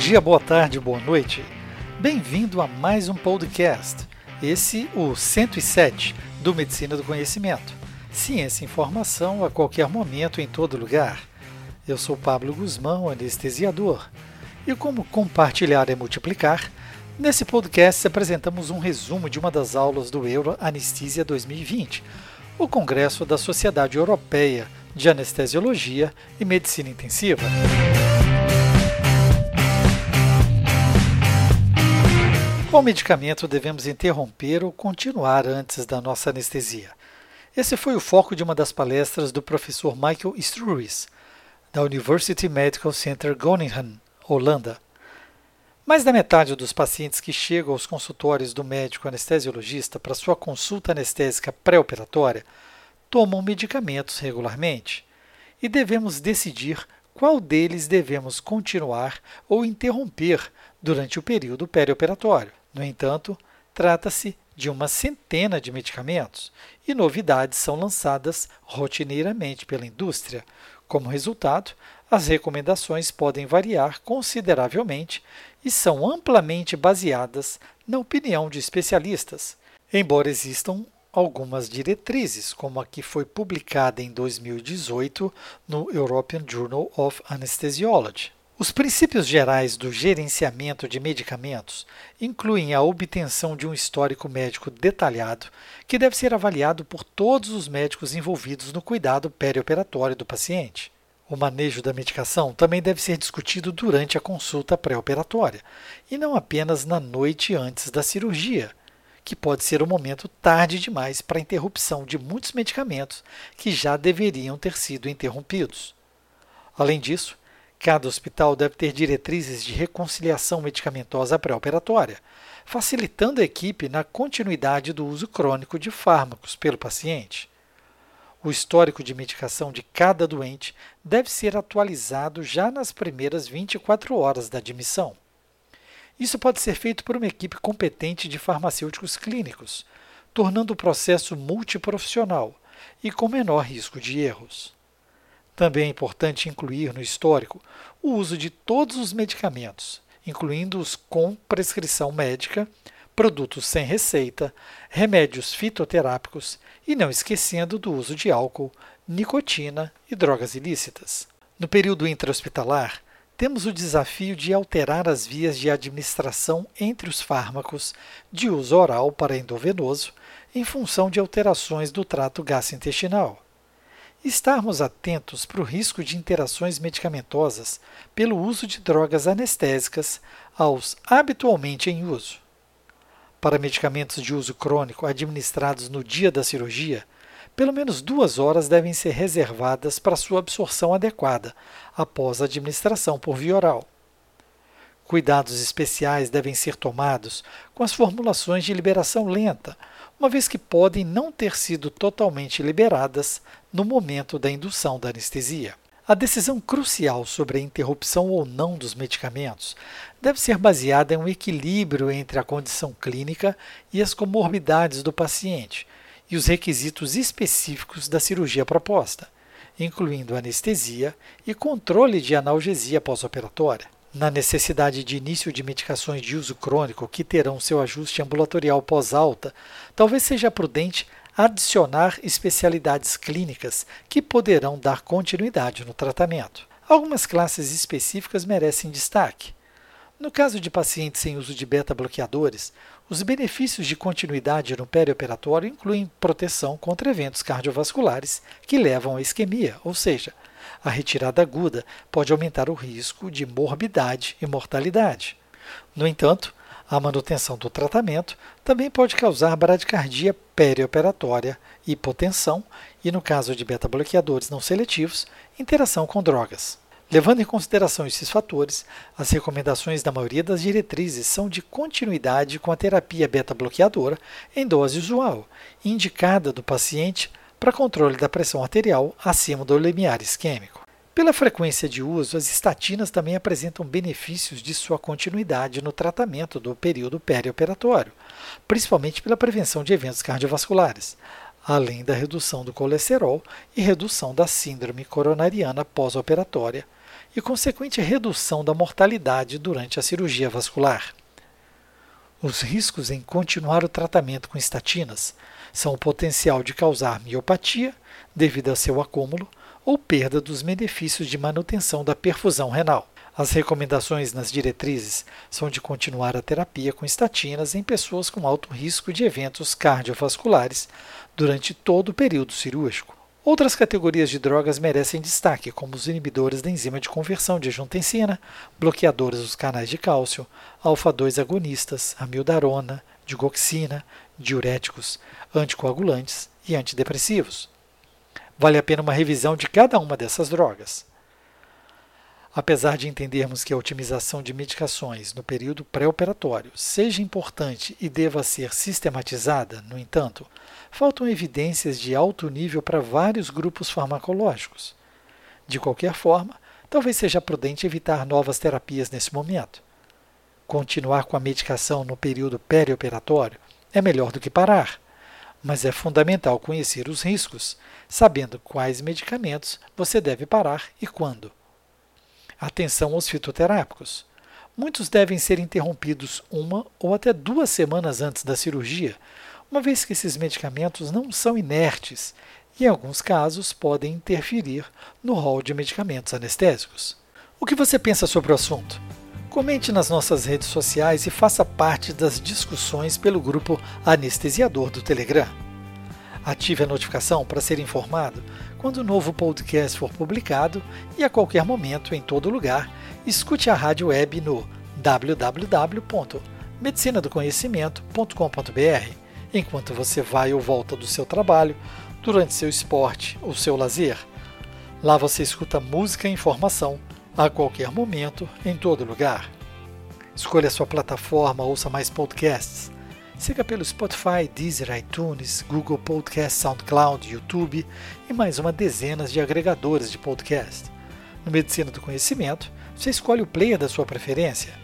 dia, boa tarde, boa noite. Bem-vindo a mais um podcast. Esse, o 107 do Medicina do Conhecimento. Ciência e informação a qualquer momento, em todo lugar. Eu sou Pablo Guzmão, anestesiador. E como compartilhar é multiplicar, nesse podcast apresentamos um resumo de uma das aulas do Euro Anestesia 2020, o Congresso da Sociedade Europeia de Anestesiologia e Medicina Intensiva. Qual medicamento devemos interromper ou continuar antes da nossa anestesia? Esse foi o foco de uma das palestras do professor Michael Struis, da University Medical Center Groningen, Holanda. Mais da metade dos pacientes que chegam aos consultórios do médico anestesiologista para sua consulta anestésica pré-operatória tomam medicamentos regularmente e devemos decidir qual deles devemos continuar ou interromper durante o período perioperatório. No entanto, trata-se de uma centena de medicamentos e novidades são lançadas rotineiramente pela indústria. Como resultado, as recomendações podem variar consideravelmente e são amplamente baseadas na opinião de especialistas, embora existam algumas diretrizes, como a que foi publicada em 2018 no European Journal of Anesthesiology. Os princípios gerais do gerenciamento de medicamentos incluem a obtenção de um histórico médico detalhado, que deve ser avaliado por todos os médicos envolvidos no cuidado perioperatório do paciente. O manejo da medicação também deve ser discutido durante a consulta pré-operatória, e não apenas na noite antes da cirurgia, que pode ser um momento tarde demais para a interrupção de muitos medicamentos que já deveriam ter sido interrompidos. Além disso, Cada hospital deve ter diretrizes de reconciliação medicamentosa pré-operatória, facilitando a equipe na continuidade do uso crônico de fármacos pelo paciente. O histórico de medicação de cada doente deve ser atualizado já nas primeiras 24 horas da admissão. Isso pode ser feito por uma equipe competente de farmacêuticos clínicos, tornando o processo multiprofissional e com menor risco de erros. Também é importante incluir no histórico o uso de todos os medicamentos, incluindo os com prescrição médica, produtos sem receita, remédios fitoterápicos e não esquecendo do uso de álcool, nicotina e drogas ilícitas. No período intra-hospitalar, temos o desafio de alterar as vias de administração entre os fármacos de uso oral para endovenoso em função de alterações do trato gastrointestinal estarmos atentos para o risco de interações medicamentosas pelo uso de drogas anestésicas aos habitualmente em uso. Para medicamentos de uso crônico administrados no dia da cirurgia, pelo menos duas horas devem ser reservadas para sua absorção adequada após a administração por via oral. Cuidados especiais devem ser tomados com as formulações de liberação lenta, uma vez que podem não ter sido totalmente liberadas no momento da indução da anestesia. A decisão crucial sobre a interrupção ou não dos medicamentos deve ser baseada em um equilíbrio entre a condição clínica e as comorbidades do paciente e os requisitos específicos da cirurgia proposta, incluindo anestesia e controle de analgesia pós-operatória na necessidade de início de medicações de uso crônico que terão seu ajuste ambulatorial pós-alta, talvez seja prudente adicionar especialidades clínicas que poderão dar continuidade no tratamento. Algumas classes específicas merecem destaque. No caso de pacientes sem uso de beta-bloqueadores, os benefícios de continuidade no perioperatório incluem proteção contra eventos cardiovasculares que levam à isquemia, ou seja, a retirada aguda pode aumentar o risco de morbidade e mortalidade. No entanto, a manutenção do tratamento também pode causar bradicardia perioperatória, hipotensão e, no caso de beta-bloqueadores não seletivos, interação com drogas. Levando em consideração esses fatores, as recomendações da maioria das diretrizes são de continuidade com a terapia beta-bloqueadora em dose usual, indicada do paciente para controle da pressão arterial acima do limiar isquêmico. Pela frequência de uso, as estatinas também apresentam benefícios de sua continuidade no tratamento do período perioperatório, principalmente pela prevenção de eventos cardiovasculares, além da redução do colesterol e redução da síndrome coronariana pós-operatória, e consequente redução da mortalidade durante a cirurgia vascular. Os riscos em continuar o tratamento com estatinas são o potencial de causar miopatia devido a seu acúmulo ou perda dos benefícios de manutenção da perfusão renal. As recomendações nas diretrizes são de continuar a terapia com estatinas em pessoas com alto risco de eventos cardiovasculares durante todo o período cirúrgico. Outras categorias de drogas merecem destaque, como os inibidores da enzima de conversão de angiotensina, bloqueadores dos canais de cálcio, alfa-2 agonistas, digoxina, diuréticos, anticoagulantes e antidepressivos. Vale a pena uma revisão de cada uma dessas drogas. Apesar de entendermos que a otimização de medicações no período pré-operatório seja importante e deva ser sistematizada, no entanto, faltam evidências de alto nível para vários grupos farmacológicos. De qualquer forma, talvez seja prudente evitar novas terapias nesse momento. Continuar com a medicação no período perioperatório é melhor do que parar mas é fundamental conhecer os riscos, sabendo quais medicamentos você deve parar e quando. Atenção aos fitoterápicos. Muitos devem ser interrompidos uma ou até duas semanas antes da cirurgia, uma vez que esses medicamentos não são inertes e, em alguns casos, podem interferir no rol de medicamentos anestésicos. O que você pensa sobre o assunto? Comente nas nossas redes sociais e faça parte das discussões pelo grupo Anestesiador do Telegram. Ative a notificação para ser informado quando o novo podcast for publicado e a qualquer momento, em todo lugar, escute a rádio web no www.medicinadoconhecimento.com.br enquanto você vai ou volta do seu trabalho, durante seu esporte ou seu lazer. Lá você escuta música e informação a qualquer momento, em todo lugar. Escolha sua plataforma, ouça mais podcasts. Siga pelo Spotify, Deezer, iTunes, Google Podcast, SoundCloud, YouTube e mais uma dezena de agregadores de podcast. No Medicina do Conhecimento, você escolhe o player da sua preferência.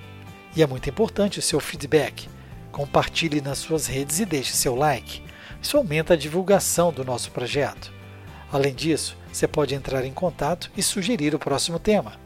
E é muito importante o seu feedback. Compartilhe nas suas redes e deixe seu like. Isso aumenta a divulgação do nosso projeto. Além disso, você pode entrar em contato e sugerir o próximo tema.